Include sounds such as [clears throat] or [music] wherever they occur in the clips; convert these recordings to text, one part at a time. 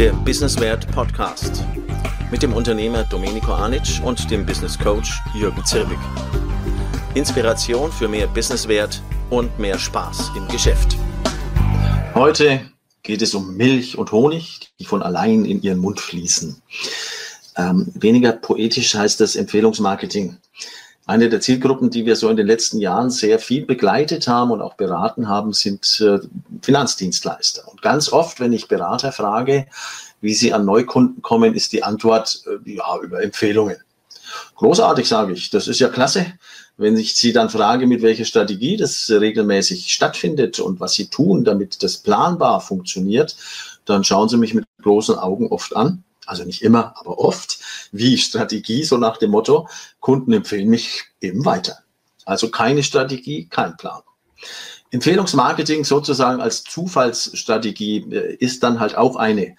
der Businesswert Podcast mit dem Unternehmer Domenico Anic und dem Business Coach Jürgen Zirbig. Inspiration für mehr Businesswert und mehr Spaß im Geschäft. Heute geht es um Milch und Honig, die von allein in ihren Mund fließen. Ähm, weniger poetisch heißt das Empfehlungsmarketing. Eine der Zielgruppen, die wir so in den letzten Jahren sehr viel begleitet haben und auch beraten haben, sind äh, Finanzdienstleister. Und ganz oft, wenn ich Berater frage, wie sie an Neukunden kommen, ist die Antwort, äh, ja, über Empfehlungen. Großartig, sage ich. Das ist ja klasse. Wenn ich Sie dann frage, mit welcher Strategie das regelmäßig stattfindet und was Sie tun, damit das planbar funktioniert, dann schauen Sie mich mit großen Augen oft an also nicht immer, aber oft, wie Strategie, so nach dem Motto, Kunden empfehlen mich eben weiter. Also keine Strategie, kein Plan. Empfehlungsmarketing sozusagen als Zufallsstrategie äh, ist dann halt auch eine.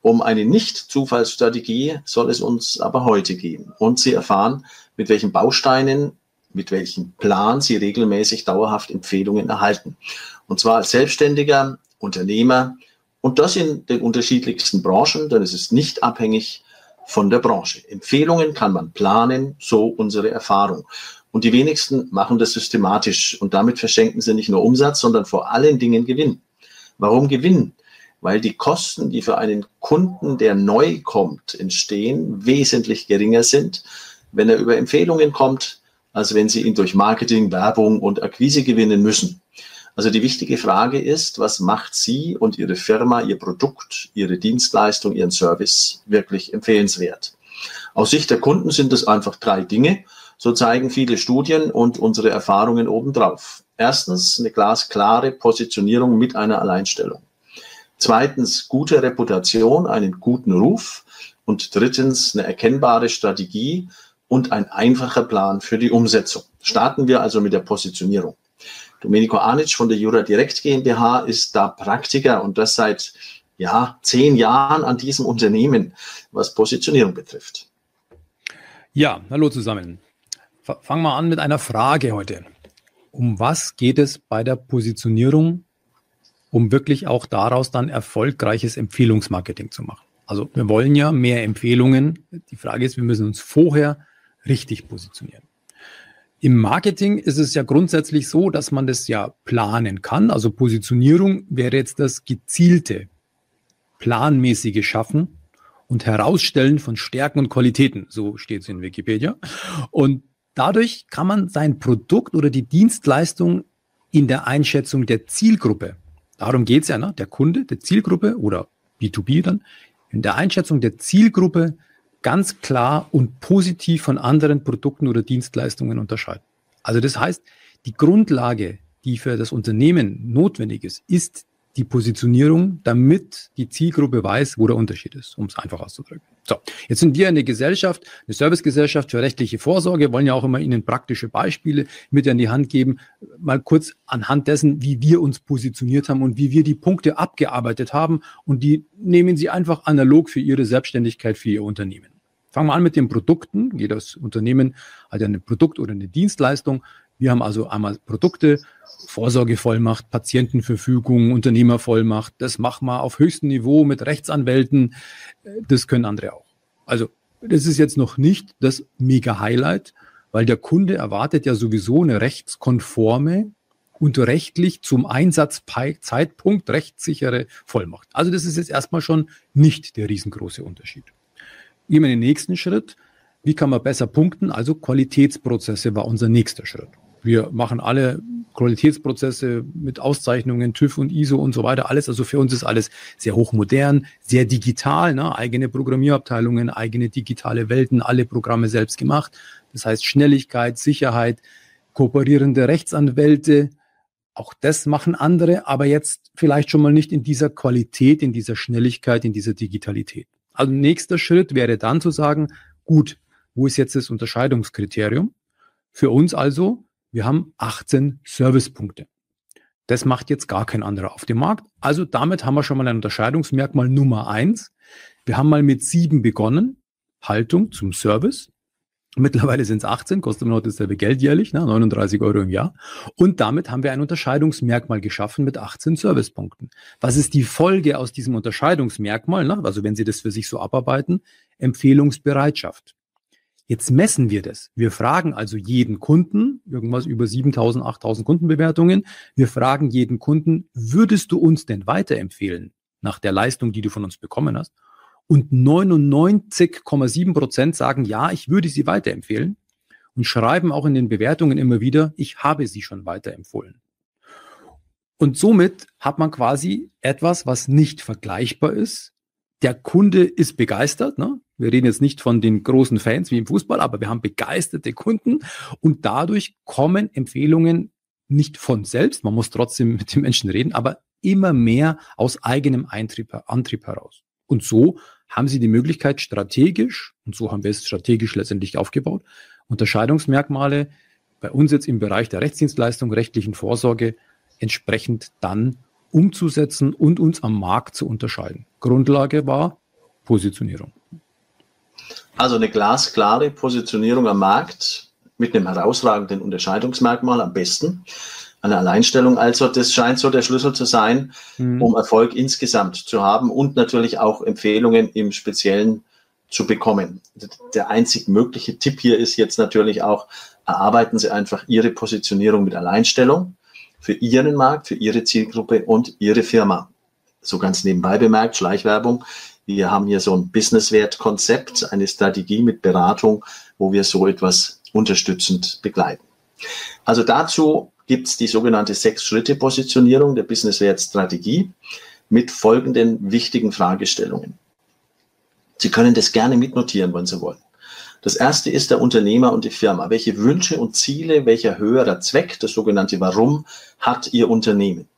Um eine Nicht-Zufallsstrategie soll es uns aber heute gehen. Und Sie erfahren, mit welchen Bausteinen, mit welchem Plan Sie regelmäßig dauerhaft Empfehlungen erhalten. Und zwar als Selbstständiger, Unternehmer, und das in den unterschiedlichsten Branchen, denn es ist nicht abhängig von der Branche. Empfehlungen kann man planen, so unsere Erfahrung. Und die wenigsten machen das systematisch und damit verschenken sie nicht nur Umsatz, sondern vor allen Dingen Gewinn. Warum Gewinn? Weil die Kosten, die für einen Kunden, der neu kommt, entstehen, wesentlich geringer sind, wenn er über Empfehlungen kommt, als wenn sie ihn durch Marketing, Werbung und Akquise gewinnen müssen. Also die wichtige Frage ist, was macht Sie und Ihre Firma, Ihr Produkt, Ihre Dienstleistung, Ihren Service wirklich empfehlenswert? Aus Sicht der Kunden sind es einfach drei Dinge. So zeigen viele Studien und unsere Erfahrungen obendrauf. Erstens eine glasklare Positionierung mit einer Alleinstellung. Zweitens gute Reputation, einen guten Ruf. Und drittens eine erkennbare Strategie und ein einfacher Plan für die Umsetzung. Starten wir also mit der Positionierung. Domenico Anic von der Jura Direkt GmbH ist da Praktiker und das seit ja, zehn Jahren an diesem Unternehmen, was Positionierung betrifft. Ja, hallo zusammen. Fangen wir an mit einer Frage heute. Um was geht es bei der Positionierung, um wirklich auch daraus dann erfolgreiches Empfehlungsmarketing zu machen? Also wir wollen ja mehr Empfehlungen. Die Frage ist, wir müssen uns vorher richtig positionieren. Im Marketing ist es ja grundsätzlich so, dass man das ja planen kann. Also Positionierung wäre jetzt das gezielte, planmäßige Schaffen und Herausstellen von Stärken und Qualitäten. So steht es in Wikipedia. Und dadurch kann man sein Produkt oder die Dienstleistung in der Einschätzung der Zielgruppe, darum geht es ja, ne? der Kunde, der Zielgruppe oder B2B dann, in der Einschätzung der Zielgruppe ganz klar und positiv von anderen Produkten oder Dienstleistungen unterscheiden. Also das heißt, die Grundlage, die für das Unternehmen notwendig ist, ist die Positionierung, damit die Zielgruppe weiß, wo der Unterschied ist, um es einfach auszudrücken. So, jetzt sind wir eine Gesellschaft, eine Servicegesellschaft für rechtliche Vorsorge, wollen ja auch immer Ihnen praktische Beispiele mit an die Hand geben, mal kurz anhand dessen, wie wir uns positioniert haben und wie wir die Punkte abgearbeitet haben und die nehmen Sie einfach analog für Ihre Selbstständigkeit, für Ihr Unternehmen. Fangen wir an mit den Produkten. Jedes Unternehmen hat ja ein Produkt oder eine Dienstleistung. Wir haben also einmal Produkte, Vorsorgevollmacht, Patientenverfügung, Unternehmervollmacht. Das machen wir auf höchstem Niveau mit Rechtsanwälten. Das können andere auch. Also das ist jetzt noch nicht das Mega-Highlight, weil der Kunde erwartet ja sowieso eine rechtskonforme und rechtlich zum Einsatzzeitpunkt rechtssichere Vollmacht. Also das ist jetzt erstmal schon nicht der riesengroße Unterschied. Gehen wir den nächsten Schritt. Wie kann man besser punkten? Also Qualitätsprozesse war unser nächster Schritt. Wir machen alle Qualitätsprozesse mit Auszeichnungen, TÜV und ISO und so weiter. Alles, also für uns ist alles sehr hochmodern, sehr digital, ne? eigene Programmierabteilungen, eigene digitale Welten, alle Programme selbst gemacht. Das heißt Schnelligkeit, Sicherheit, kooperierende Rechtsanwälte. Auch das machen andere, aber jetzt vielleicht schon mal nicht in dieser Qualität, in dieser Schnelligkeit, in dieser Digitalität. Also nächster Schritt wäre dann zu sagen, gut, wo ist jetzt das Unterscheidungskriterium? Für uns also, wir haben 18 Servicepunkte. Das macht jetzt gar kein anderer auf dem Markt. Also damit haben wir schon mal ein Unterscheidungsmerkmal Nummer eins. Wir haben mal mit sieben begonnen. Haltung zum Service. Mittlerweile sind es 18, kostet immer noch dasselbe Geld jährlich, ne, 39 Euro im Jahr. Und damit haben wir ein Unterscheidungsmerkmal geschaffen mit 18 Servicepunkten. Was ist die Folge aus diesem Unterscheidungsmerkmal? Ne? Also wenn Sie das für sich so abarbeiten, Empfehlungsbereitschaft. Jetzt messen wir das. Wir fragen also jeden Kunden, irgendwas über 7000, 8000 Kundenbewertungen. Wir fragen jeden Kunden, würdest du uns denn weiterempfehlen nach der Leistung, die du von uns bekommen hast? Und 99,7 Prozent sagen, ja, ich würde sie weiterempfehlen und schreiben auch in den Bewertungen immer wieder, ich habe sie schon weiterempfohlen. Und somit hat man quasi etwas, was nicht vergleichbar ist. Der Kunde ist begeistert. Ne? Wir reden jetzt nicht von den großen Fans wie im Fußball, aber wir haben begeisterte Kunden und dadurch kommen Empfehlungen nicht von selbst. Man muss trotzdem mit den Menschen reden, aber immer mehr aus eigenem Eintrieb, Antrieb heraus. Und so haben Sie die Möglichkeit, strategisch, und so haben wir es strategisch letztendlich aufgebaut, Unterscheidungsmerkmale bei uns jetzt im Bereich der Rechtsdienstleistung, rechtlichen Vorsorge entsprechend dann umzusetzen und uns am Markt zu unterscheiden. Grundlage war Positionierung. Also eine glasklare Positionierung am Markt mit einem herausragenden Unterscheidungsmerkmal am besten eine Alleinstellung. Also das scheint so der Schlüssel zu sein, mhm. um Erfolg insgesamt zu haben und natürlich auch Empfehlungen im Speziellen zu bekommen. Der einzig mögliche Tipp hier ist jetzt natürlich auch, erarbeiten Sie einfach Ihre Positionierung mit Alleinstellung für Ihren Markt, für Ihre Zielgruppe und Ihre Firma. So ganz nebenbei bemerkt, Schleichwerbung. Wir haben hier so ein Businesswert-Konzept, eine Strategie mit Beratung, wo wir so etwas unterstützend begleiten. Also dazu gibt es die sogenannte Sechs-Schritte-Positionierung der Business-Wert-Strategie mit folgenden wichtigen Fragestellungen. Sie können das gerne mitnotieren, wenn Sie wollen. Das erste ist der Unternehmer und die Firma. Welche Wünsche und Ziele, welcher höherer Zweck, das sogenannte Warum, hat Ihr Unternehmen?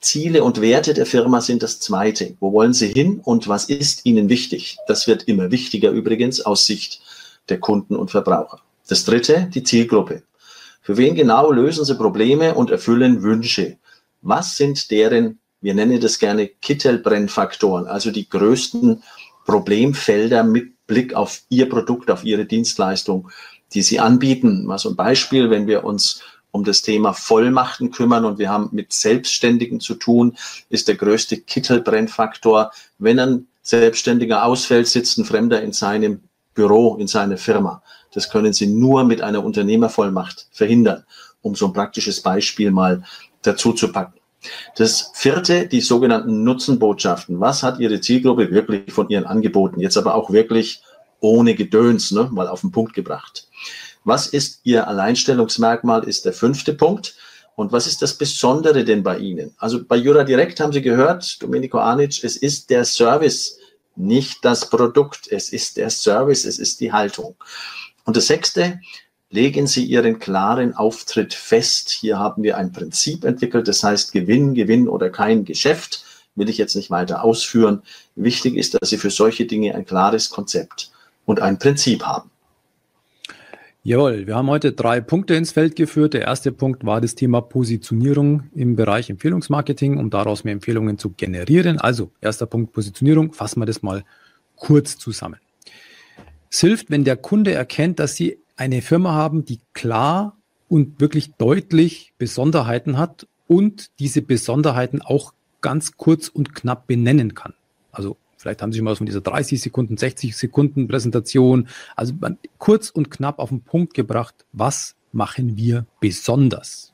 Ziele und Werte der Firma sind das zweite. Wo wollen Sie hin und was ist Ihnen wichtig? Das wird immer wichtiger übrigens aus Sicht der Kunden und Verbraucher. Das dritte, die Zielgruppe. Für wen genau lösen sie Probleme und erfüllen Wünsche? Was sind deren, wir nennen das gerne Kittelbrennfaktoren, also die größten Problemfelder mit Blick auf ihr Produkt, auf ihre Dienstleistung, die sie anbieten? Mal so ein Beispiel, wenn wir uns um das Thema Vollmachten kümmern und wir haben mit Selbstständigen zu tun, ist der größte Kittelbrennfaktor, wenn ein Selbstständiger ausfällt, sitzt ein Fremder in seinem Büro, in seiner Firma. Das können Sie nur mit einer Unternehmervollmacht verhindern, um so ein praktisches Beispiel mal dazu zu packen. Das vierte, die sogenannten Nutzenbotschaften. Was hat Ihre Zielgruppe wirklich von Ihren Angeboten? Jetzt aber auch wirklich ohne Gedöns, ne, mal auf den Punkt gebracht. Was ist Ihr Alleinstellungsmerkmal, ist der fünfte Punkt. Und was ist das Besondere denn bei Ihnen? Also bei Jura Direkt haben Sie gehört, Domenico Anic, es ist der Service, nicht das Produkt. Es ist der Service, es ist die Haltung. Und das sechste, legen Sie Ihren klaren Auftritt fest. Hier haben wir ein Prinzip entwickelt, das heißt Gewinn, Gewinn oder kein Geschäft. Will ich jetzt nicht weiter ausführen. Wichtig ist, dass Sie für solche Dinge ein klares Konzept und ein Prinzip haben. Jawohl, wir haben heute drei Punkte ins Feld geführt. Der erste Punkt war das Thema Positionierung im Bereich Empfehlungsmarketing, um daraus mehr Empfehlungen zu generieren. Also, erster Punkt Positionierung. Fassen wir das mal kurz zusammen. Es hilft, wenn der Kunde erkennt, dass Sie eine Firma haben, die klar und wirklich deutlich Besonderheiten hat und diese Besonderheiten auch ganz kurz und knapp benennen kann. Also vielleicht haben Sie schon mal von dieser 30 Sekunden, 60 Sekunden Präsentation, also kurz und knapp auf den Punkt gebracht, was machen wir besonders?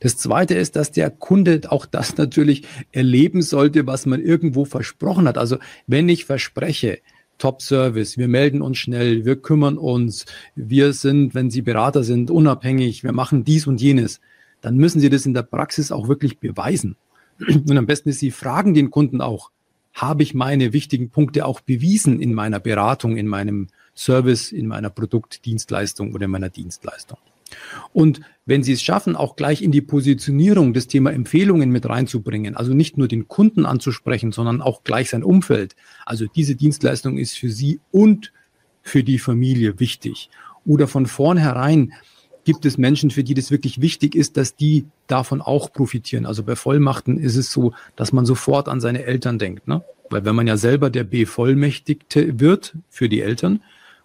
Das zweite ist, dass der Kunde auch das [laughs] natürlich erleben sollte, was man irgendwo versprochen hat. Also wenn ich verspreche, Top-Service, wir melden uns schnell, wir kümmern uns, wir sind, wenn Sie Berater sind, unabhängig, wir machen dies und jenes, dann müssen Sie das in der Praxis auch wirklich beweisen. [clears throat] Und am besten ist, Sie fragen den Kunden auch, habe ich meine wichtigen Punkte auch bewiesen in meiner Beratung, in meinem Service, in meiner Produktdienstleistung oder in meiner Dienstleistung? Und wenn Sie es schaffen, auch gleich in die Positionierung das Thema Empfehlungen mit reinzubringen, also nicht nur den Kunden anzusprechen, sondern auch gleich sein Umfeld. Also diese Dienstleistung ist für Sie und für die Familie wichtig. Oder von vornherein gibt es Menschen, für die das wirklich wichtig ist, dass die davon auch profitieren. Also bei Vollmachten ist es so, dass man sofort an seine Eltern denkt. Ne? Weil wenn man ja selber der Bevollmächtigte wird für die Eltern,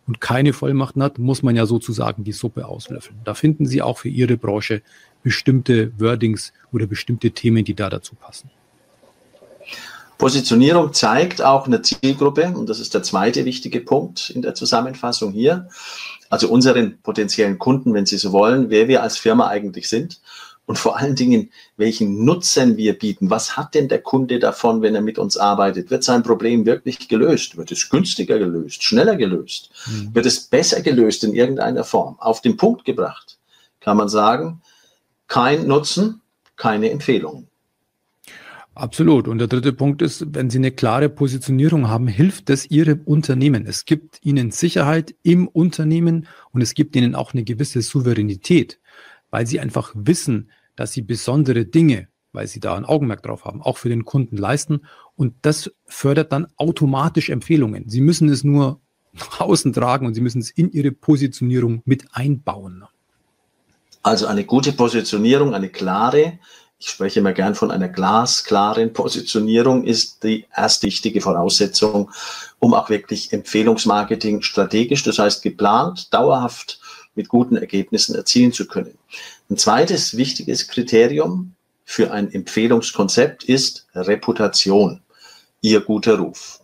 und keine Vollmachten hat, muss man ja sozusagen die Suppe auslöffeln. Da finden Sie auch für Ihre Branche bestimmte Wordings oder bestimmte Themen, die da dazu passen. Positionierung zeigt auch eine Zielgruppe und das ist der zweite wichtige Punkt in der Zusammenfassung hier. Also unseren potenziellen Kunden, wenn Sie so wollen, wer wir als Firma eigentlich sind und vor allen Dingen, welchen Nutzen wir bieten. Was hat denn der Kunde davon, wenn er mit uns arbeitet? Wird sein Problem wirklich gelöst? Wird es günstiger gelöst? Schneller gelöst? Mhm. Wird es besser gelöst in irgendeiner Form? Auf den Punkt gebracht kann man sagen, kein Nutzen, keine Empfehlungen. Absolut. Und der dritte Punkt ist, wenn Sie eine klare Positionierung haben, hilft das Ihrem Unternehmen. Es gibt Ihnen Sicherheit im Unternehmen und es gibt Ihnen auch eine gewisse Souveränität, weil Sie einfach wissen, dass Sie besondere Dinge, weil Sie da ein Augenmerk drauf haben, auch für den Kunden leisten. Und das fördert dann automatisch Empfehlungen. Sie müssen es nur nach außen tragen und Sie müssen es in Ihre Positionierung mit einbauen. Also eine gute Positionierung, eine klare, ich spreche immer gern von einer glasklaren Positionierung, ist die erste wichtige Voraussetzung, um auch wirklich Empfehlungsmarketing strategisch, das heißt geplant, dauerhaft mit guten Ergebnissen erzielen zu können. Ein zweites wichtiges Kriterium für ein Empfehlungskonzept ist Reputation, ihr guter Ruf.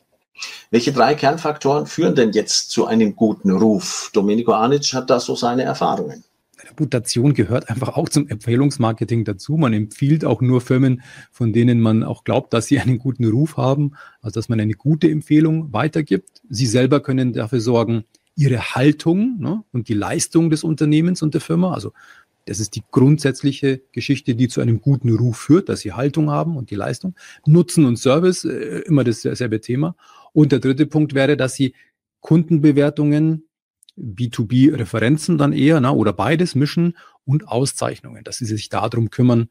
Welche drei Kernfaktoren führen denn jetzt zu einem guten Ruf? Domenico Anic hat da so seine Erfahrungen. Reputation gehört einfach auch zum Empfehlungsmarketing dazu. Man empfiehlt auch nur Firmen, von denen man auch glaubt, dass sie einen guten Ruf haben, also dass man eine gute Empfehlung weitergibt. Sie selber können dafür sorgen, ihre Haltung ne, und die Leistung des Unternehmens und der Firma, also das ist die grundsätzliche Geschichte, die zu einem guten Ruf führt, dass sie Haltung haben und die Leistung. Nutzen und Service, äh, immer dasselbe Thema. Und der dritte Punkt wäre, dass sie Kundenbewertungen B2B-Referenzen dann eher, na, oder beides mischen und Auszeichnungen, dass sie sich darum kümmern,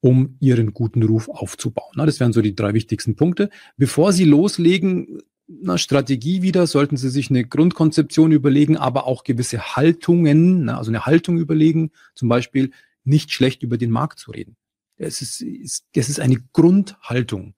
um ihren guten Ruf aufzubauen. Na, das wären so die drei wichtigsten Punkte. Bevor Sie loslegen, na, Strategie wieder, sollten Sie sich eine Grundkonzeption überlegen, aber auch gewisse Haltungen, na, also eine Haltung überlegen, zum Beispiel nicht schlecht über den Markt zu reden. Es ist, es ist eine Grundhaltung.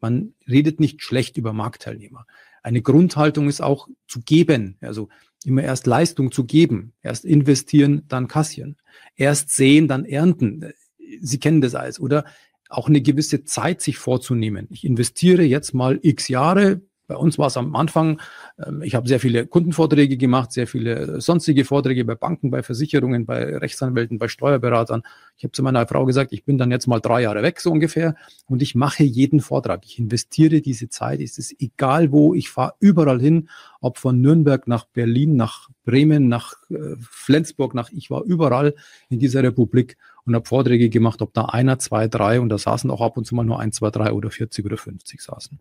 Man redet nicht schlecht über Marktteilnehmer. Eine Grundhaltung ist auch zu geben. Also immer erst Leistung zu geben, erst investieren, dann kassieren, erst sehen, dann ernten. Sie kennen das alles, oder? Auch eine gewisse Zeit sich vorzunehmen. Ich investiere jetzt mal x Jahre, bei uns war es am Anfang, ähm, ich habe sehr viele Kundenvorträge gemacht, sehr viele sonstige Vorträge bei Banken, bei Versicherungen, bei Rechtsanwälten, bei Steuerberatern. Ich habe zu meiner Frau gesagt, ich bin dann jetzt mal drei Jahre weg, so ungefähr, und ich mache jeden Vortrag. Ich investiere diese Zeit. Es ist egal wo, ich fahre überall hin, ob von Nürnberg nach Berlin, nach Bremen, nach äh, Flensburg, nach ich war überall in dieser Republik und habe Vorträge gemacht, ob da einer, zwei, drei und da saßen auch ab und zu mal nur ein, zwei, drei oder 40 oder 50 saßen.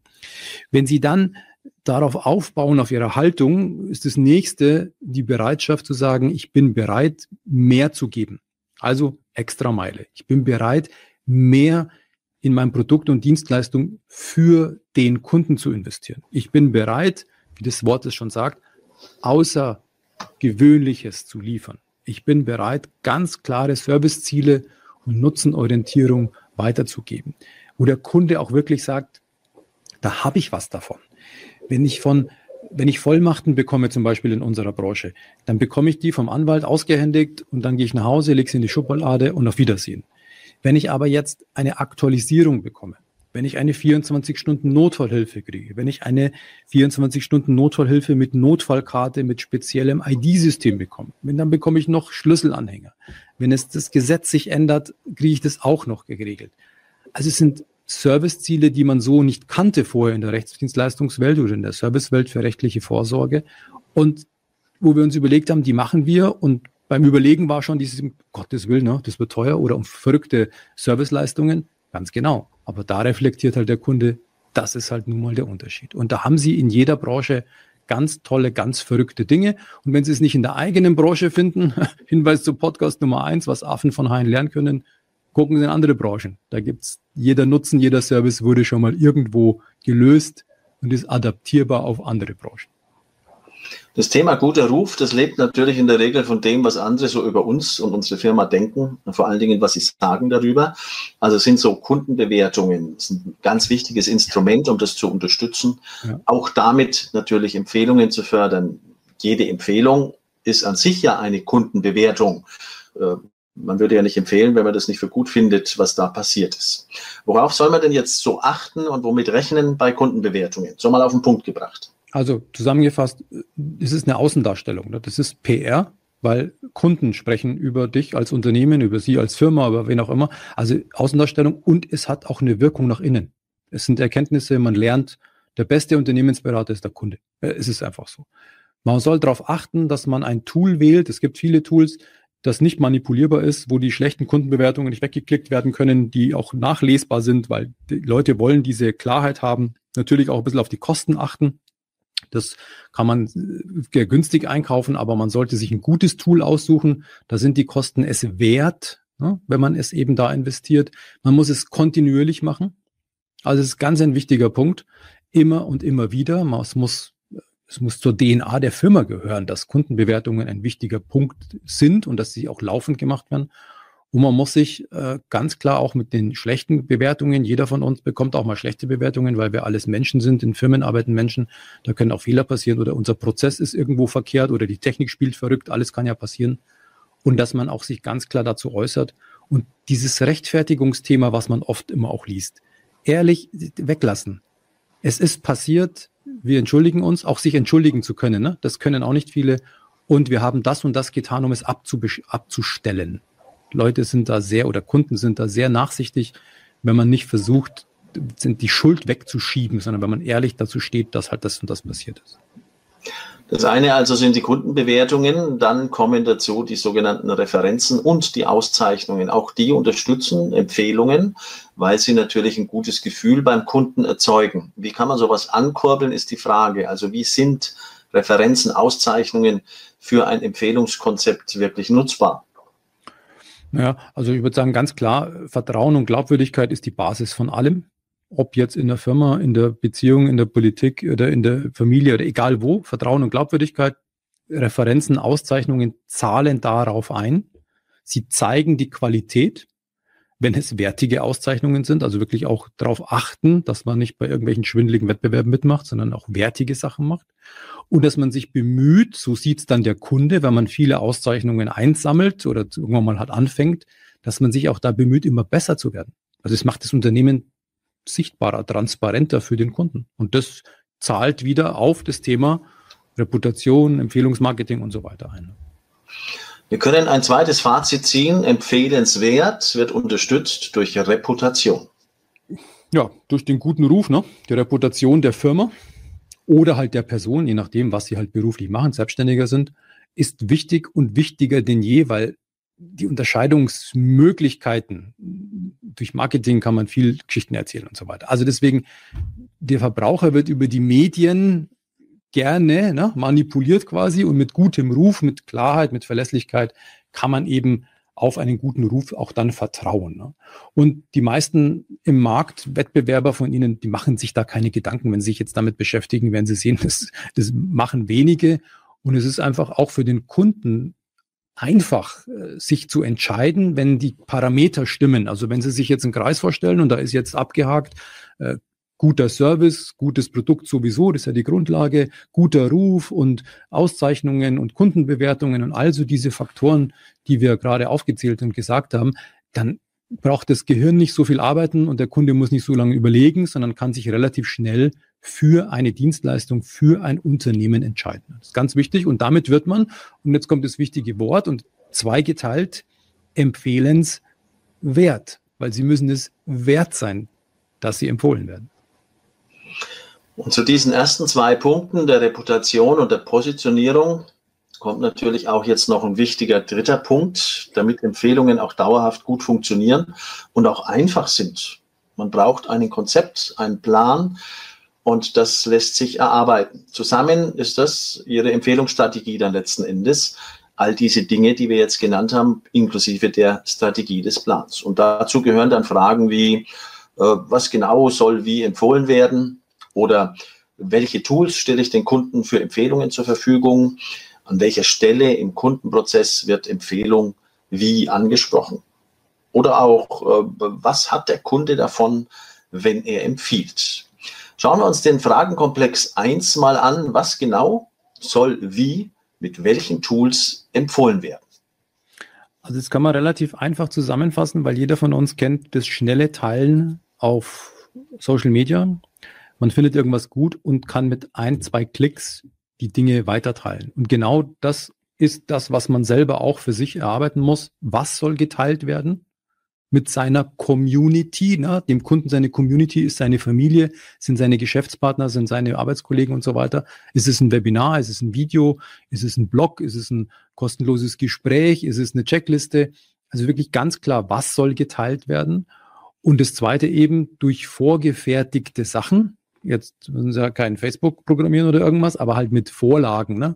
Wenn Sie dann darauf aufbauen, auf Ihrer Haltung, ist das nächste die Bereitschaft zu sagen, ich bin bereit, mehr zu geben. Also extra Meile. Ich bin bereit, mehr in mein Produkt und Dienstleistung für den Kunden zu investieren. Ich bin bereit, wie das Wort es schon sagt, außergewöhnliches zu liefern. Ich bin bereit, ganz klare Serviceziele und Nutzenorientierung weiterzugeben, wo der Kunde auch wirklich sagt, da habe ich was davon. Wenn ich von wenn ich Vollmachten bekomme, zum Beispiel in unserer Branche, dann bekomme ich die vom Anwalt ausgehändigt und dann gehe ich nach Hause, lege sie in die Schublade und auf Wiedersehen. Wenn ich aber jetzt eine Aktualisierung bekomme, wenn ich eine 24-Stunden-Notfallhilfe kriege, wenn ich eine 24-Stunden-Notfallhilfe mit Notfallkarte, mit speziellem ID-System bekomme, wenn dann bekomme ich noch Schlüsselanhänger. Wenn es das Gesetz sich ändert, kriege ich das auch noch geregelt. Also es sind Serviceziele, die man so nicht kannte vorher in der Rechtsdienstleistungswelt oder in der Servicewelt für rechtliche Vorsorge und wo wir uns überlegt haben, die machen wir und beim Überlegen war schon dieses, um Gottes Willen, ne, das wird teuer oder um verrückte Serviceleistungen. Ganz genau. Aber da reflektiert halt der Kunde, das ist halt nun mal der Unterschied. Und da haben Sie in jeder Branche ganz tolle, ganz verrückte Dinge. Und wenn Sie es nicht in der eigenen Branche finden, [laughs] Hinweis zu Podcast Nummer eins, was Affen von Haien lernen können, gucken Sie in andere Branchen. Da gibt's jeder Nutzen, jeder Service wurde schon mal irgendwo gelöst und ist adaptierbar auf andere Branchen. Das Thema guter Ruf, das lebt natürlich in der Regel von dem, was andere so über uns und unsere Firma denken, vor allen Dingen, was sie sagen darüber. Also sind so Kundenbewertungen sind ein ganz wichtiges Instrument, um das zu unterstützen. Ja. Auch damit natürlich Empfehlungen zu fördern, jede Empfehlung ist an sich ja eine Kundenbewertung. Äh, man würde ja nicht empfehlen, wenn man das nicht für gut findet, was da passiert ist. Worauf soll man denn jetzt so achten und womit rechnen bei Kundenbewertungen? So mal auf den Punkt gebracht. Also zusammengefasst, es ist eine Außendarstellung. Ne? Das ist PR, weil Kunden sprechen über dich als Unternehmen, über sie als Firma, über wen auch immer. Also Außendarstellung und es hat auch eine Wirkung nach innen. Es sind Erkenntnisse, man lernt, der beste Unternehmensberater ist der Kunde. Äh, es ist einfach so. Man soll darauf achten, dass man ein Tool wählt. Es gibt viele Tools, das nicht manipulierbar ist, wo die schlechten Kundenbewertungen nicht weggeklickt werden können, die auch nachlesbar sind, weil die Leute wollen diese Klarheit haben. Natürlich auch ein bisschen auf die Kosten achten. Das kann man äh, günstig einkaufen, aber man sollte sich ein gutes Tool aussuchen. Da sind die Kosten es wert, ne, wenn man es eben da investiert. Man muss es kontinuierlich machen. Also es ist ganz ein wichtiger Punkt. Immer und immer wieder. Es muss, es muss zur DNA der Firma gehören, dass Kundenbewertungen ein wichtiger Punkt sind und dass sie auch laufend gemacht werden. Und man muss sich äh, ganz klar auch mit den schlechten Bewertungen, jeder von uns bekommt auch mal schlechte Bewertungen, weil wir alles Menschen sind, in Firmen arbeiten Menschen, da können auch Fehler passieren oder unser Prozess ist irgendwo verkehrt oder die Technik spielt verrückt, alles kann ja passieren. Und dass man auch sich ganz klar dazu äußert. Und dieses Rechtfertigungsthema, was man oft immer auch liest, ehrlich weglassen. Es ist passiert, wir entschuldigen uns, auch sich entschuldigen zu können. Ne? Das können auch nicht viele. Und wir haben das und das getan, um es abzustellen. Leute sind da sehr oder Kunden sind da sehr nachsichtig, wenn man nicht versucht, die Schuld wegzuschieben, sondern wenn man ehrlich dazu steht, dass halt das und das passiert ist. Das eine also sind die Kundenbewertungen, dann kommen dazu die sogenannten Referenzen und die Auszeichnungen. Auch die unterstützen Empfehlungen, weil sie natürlich ein gutes Gefühl beim Kunden erzeugen. Wie kann man sowas ankurbeln, ist die Frage. Also wie sind Referenzen, Auszeichnungen für ein Empfehlungskonzept wirklich nutzbar? Ja, also ich würde sagen, ganz klar, Vertrauen und Glaubwürdigkeit ist die Basis von allem. Ob jetzt in der Firma, in der Beziehung, in der Politik oder in der Familie oder egal wo, Vertrauen und Glaubwürdigkeit, Referenzen, Auszeichnungen zahlen darauf ein. Sie zeigen die Qualität, wenn es wertige Auszeichnungen sind, also wirklich auch darauf achten, dass man nicht bei irgendwelchen schwindeligen Wettbewerben mitmacht, sondern auch wertige Sachen macht und dass man sich bemüht, so sieht es dann der Kunde, wenn man viele Auszeichnungen einsammelt oder irgendwann mal hat anfängt, dass man sich auch da bemüht, immer besser zu werden. Also es macht das Unternehmen sichtbarer, transparenter für den Kunden. Und das zahlt wieder auf das Thema Reputation, Empfehlungsmarketing und so weiter ein. Wir können ein zweites Fazit ziehen. Empfehlenswert wird unterstützt durch Reputation. Ja, durch den guten Ruf, ne? die Reputation der Firma oder halt der Person, je nachdem, was sie halt beruflich machen, Selbstständiger sind, ist wichtig und wichtiger denn je, weil die Unterscheidungsmöglichkeiten durch Marketing kann man viel Geschichten erzählen und so weiter. Also deswegen, der Verbraucher wird über die Medien gerne ne, manipuliert quasi und mit gutem Ruf, mit Klarheit, mit Verlässlichkeit kann man eben auf einen guten Ruf auch dann vertrauen. Ne? Und die meisten im Markt Wettbewerber von ihnen, die machen sich da keine Gedanken. Wenn sie sich jetzt damit beschäftigen, werden sie sehen, [laughs] das, das machen wenige. Und es ist einfach auch für den Kunden einfach, äh, sich zu entscheiden, wenn die Parameter stimmen. Also wenn Sie sich jetzt einen Kreis vorstellen und da ist jetzt abgehakt, äh, guter Service, gutes Produkt sowieso, das ist ja die Grundlage, guter Ruf und Auszeichnungen und Kundenbewertungen und also diese Faktoren, die wir gerade aufgezählt und gesagt haben, dann braucht das Gehirn nicht so viel arbeiten und der Kunde muss nicht so lange überlegen, sondern kann sich relativ schnell für eine Dienstleistung, für ein Unternehmen entscheiden. Das ist ganz wichtig und damit wird man, und jetzt kommt das wichtige Wort und zweigeteilt, empfehlenswert, weil sie müssen es wert sein, dass sie empfohlen werden. Und zu diesen ersten zwei Punkten der Reputation und der Positionierung kommt natürlich auch jetzt noch ein wichtiger dritter Punkt, damit Empfehlungen auch dauerhaft gut funktionieren und auch einfach sind. Man braucht ein Konzept, einen Plan und das lässt sich erarbeiten. Zusammen ist das Ihre Empfehlungsstrategie dann letzten Endes. All diese Dinge, die wir jetzt genannt haben, inklusive der Strategie des Plans. Und dazu gehören dann Fragen wie, äh, was genau soll wie empfohlen werden? Oder welche Tools stelle ich den Kunden für Empfehlungen zur Verfügung? An welcher Stelle im Kundenprozess wird Empfehlung wie angesprochen? Oder auch, äh, was hat der Kunde davon, wenn er empfiehlt? Schauen wir uns den Fragenkomplex 1 mal an. Was genau soll wie mit welchen Tools empfohlen werden? Also das kann man relativ einfach zusammenfassen, weil jeder von uns kennt das schnelle Teilen auf Social Media. Man findet irgendwas gut und kann mit ein, zwei Klicks die Dinge weiterteilen. Und genau das ist das, was man selber auch für sich erarbeiten muss. Was soll geteilt werden? mit seiner Community. Ne? Dem Kunden seine Community ist seine Familie, sind seine Geschäftspartner, sind seine Arbeitskollegen und so weiter. Ist es ein Webinar, ist es ein Video, ist es ein Blog, ist es ein kostenloses Gespräch, ist es eine Checkliste? Also wirklich ganz klar, was soll geteilt werden? Und das zweite eben durch vorgefertigte Sachen. Jetzt müssen Sie ja kein Facebook programmieren oder irgendwas, aber halt mit Vorlagen, ne?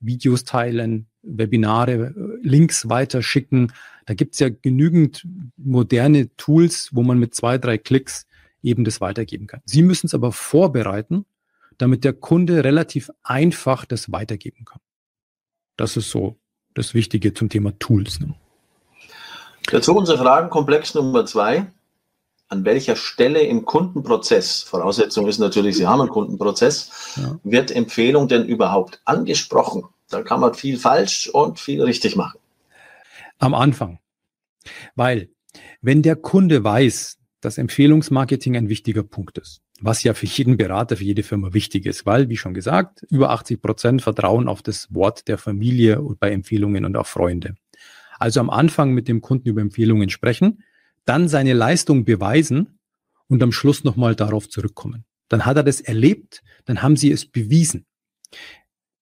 Videos teilen, Webinare, Links weiterschicken, da gibt es ja genügend moderne Tools, wo man mit zwei, drei Klicks eben das weitergeben kann. Sie müssen es aber vorbereiten, damit der Kunde relativ einfach das weitergeben kann. Das ist so das Wichtige zum Thema Tools. Ne? Dazu unser Fragenkomplex Nummer zwei. An welcher Stelle im Kundenprozess, Voraussetzung ist natürlich, Sie haben einen Kundenprozess, ja. wird Empfehlung denn überhaupt angesprochen? Da kann man viel falsch und viel richtig machen am Anfang. Weil, wenn der Kunde weiß, dass Empfehlungsmarketing ein wichtiger Punkt ist, was ja für jeden Berater, für jede Firma wichtig ist, weil, wie schon gesagt, über 80 Prozent vertrauen auf das Wort der Familie und bei Empfehlungen und auch Freunde. Also am Anfang mit dem Kunden über Empfehlungen sprechen, dann seine Leistung beweisen und am Schluss nochmal darauf zurückkommen. Dann hat er das erlebt, dann haben sie es bewiesen.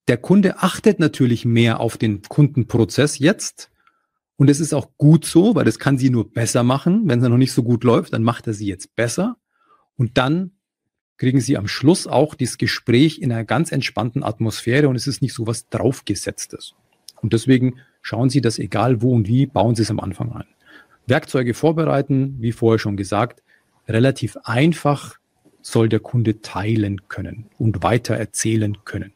Der Kunde achtet natürlich mehr auf den Kundenprozess jetzt, und es ist auch gut so, weil das kann sie nur besser machen. Wenn es noch nicht so gut läuft, dann macht er sie jetzt besser. Und dann kriegen sie am Schluss auch das Gespräch in einer ganz entspannten Atmosphäre und es ist nicht so was draufgesetztes. Und deswegen schauen Sie das egal wo und wie, bauen Sie es am Anfang ein. Werkzeuge vorbereiten, wie vorher schon gesagt, relativ einfach soll der Kunde teilen können und weiter erzählen können.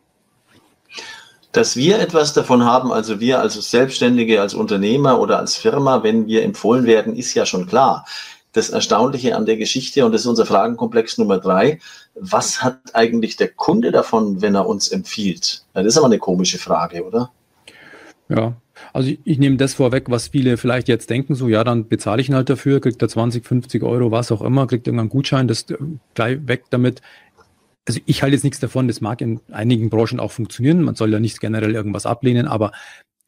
Dass wir etwas davon haben, also wir als Selbstständige, als Unternehmer oder als Firma, wenn wir empfohlen werden, ist ja schon klar. Das Erstaunliche an der Geschichte, und das ist unser Fragenkomplex Nummer drei, was hat eigentlich der Kunde davon, wenn er uns empfiehlt? Das ist aber eine komische Frage, oder? Ja, also ich, ich, nehme das vorweg, was viele vielleicht jetzt denken, so ja, dann bezahle ich ihn halt dafür, kriegt er 20, 50 Euro, was auch immer, kriegt irgendeinen Gutschein, das äh, gleich weg damit also ich halte jetzt nichts davon, das mag in einigen Branchen auch funktionieren, man soll ja nicht generell irgendwas ablehnen, aber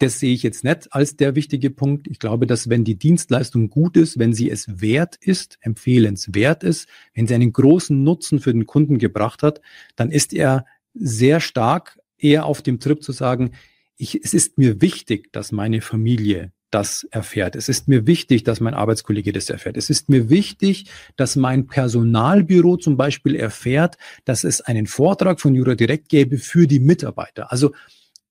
das sehe ich jetzt nicht als der wichtige Punkt. Ich glaube, dass wenn die Dienstleistung gut ist, wenn sie es wert ist, empfehlenswert ist, wenn sie einen großen Nutzen für den Kunden gebracht hat, dann ist er sehr stark eher auf dem Trip zu sagen, ich, es ist mir wichtig, dass meine Familie das erfährt. Es ist mir wichtig, dass mein Arbeitskollege das erfährt. Es ist mir wichtig, dass mein Personalbüro zum Beispiel erfährt, dass es einen Vortrag von Jura Direkt gäbe für die Mitarbeiter. Also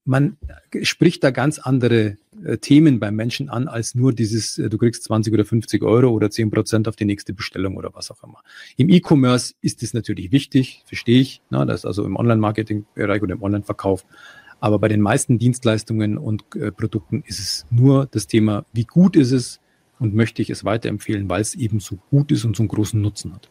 man spricht da ganz andere äh, Themen beim Menschen an, als nur dieses, äh, du kriegst 20 oder 50 Euro oder 10 Prozent auf die nächste Bestellung oder was auch immer. Im E-Commerce ist es natürlich wichtig, verstehe ich, na, das ist also im Online-Marketing-Bereich oder im Online-Verkauf. Aber bei den meisten Dienstleistungen und äh, Produkten ist es nur das Thema, wie gut ist es und möchte ich es weiterempfehlen, weil es eben so gut ist und so einen großen Nutzen hat.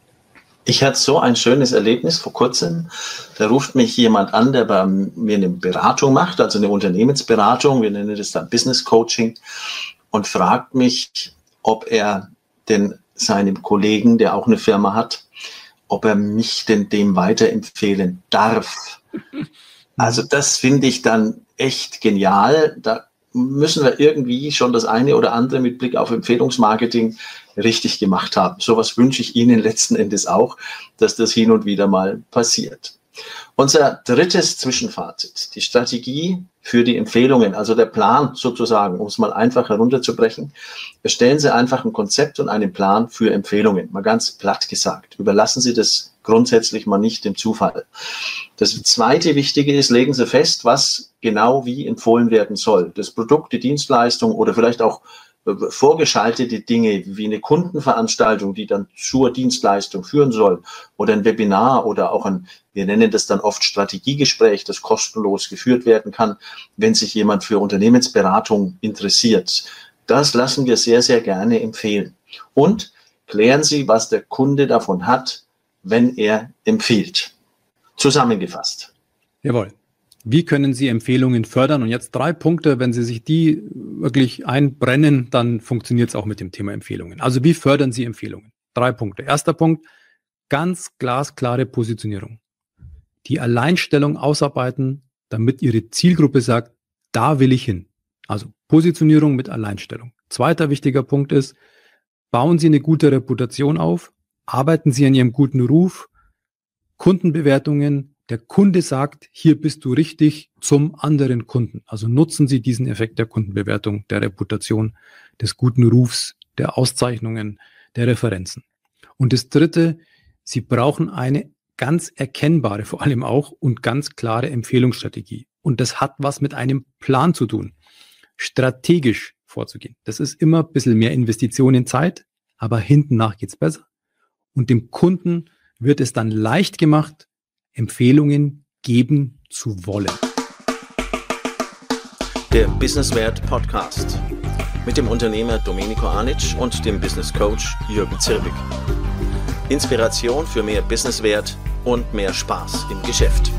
Ich hatte so ein schönes Erlebnis vor kurzem. Da ruft mich jemand an, der bei mir eine Beratung macht, also eine Unternehmensberatung, wir nennen das dann Business Coaching, und fragt mich, ob er denn seinem Kollegen, der auch eine Firma hat, ob er mich denn dem weiterempfehlen darf. Also das finde ich dann echt genial. Da müssen wir irgendwie schon das eine oder andere mit Blick auf Empfehlungsmarketing richtig gemacht haben. Sowas wünsche ich Ihnen letzten Endes auch, dass das hin und wieder mal passiert. Unser drittes Zwischenfazit, die Strategie für die Empfehlungen, also der Plan sozusagen, um es mal einfach herunterzubrechen. Erstellen Sie einfach ein Konzept und einen Plan für Empfehlungen, mal ganz platt gesagt. Überlassen Sie das grundsätzlich mal nicht dem Zufall. Das zweite Wichtige ist, legen Sie fest, was genau wie empfohlen werden soll. Das Produkt, die Dienstleistung oder vielleicht auch vorgeschaltete Dinge wie eine Kundenveranstaltung, die dann zur Dienstleistung führen soll oder ein Webinar oder auch ein, wir nennen das dann oft Strategiegespräch, das kostenlos geführt werden kann, wenn sich jemand für Unternehmensberatung interessiert. Das lassen wir sehr, sehr gerne empfehlen. Und klären Sie, was der Kunde davon hat, wenn er empfiehlt. Zusammengefasst. Jawohl. Wie können Sie Empfehlungen fördern? Und jetzt drei Punkte, wenn Sie sich die wirklich einbrennen, dann funktioniert es auch mit dem Thema Empfehlungen. Also wie fördern Sie Empfehlungen? Drei Punkte. Erster Punkt, ganz glasklare Positionierung. Die Alleinstellung ausarbeiten, damit Ihre Zielgruppe sagt, da will ich hin. Also Positionierung mit Alleinstellung. Zweiter wichtiger Punkt ist, bauen Sie eine gute Reputation auf, arbeiten Sie an Ihrem guten Ruf, Kundenbewertungen, der Kunde sagt, hier bist du richtig zum anderen Kunden. Also nutzen Sie diesen Effekt der Kundenbewertung, der Reputation, des guten Rufs, der Auszeichnungen, der Referenzen. Und das Dritte, Sie brauchen eine ganz erkennbare, vor allem auch und ganz klare Empfehlungsstrategie. Und das hat was mit einem Plan zu tun, strategisch vorzugehen. Das ist immer ein bisschen mehr Investition in Zeit, aber hinten nach geht's besser. Und dem Kunden wird es dann leicht gemacht, Empfehlungen geben zu wollen. Der Businesswert Podcast mit dem Unternehmer Domenico Anic und dem Business Coach Jürgen Zirbig. Inspiration für mehr Businesswert und mehr Spaß im Geschäft.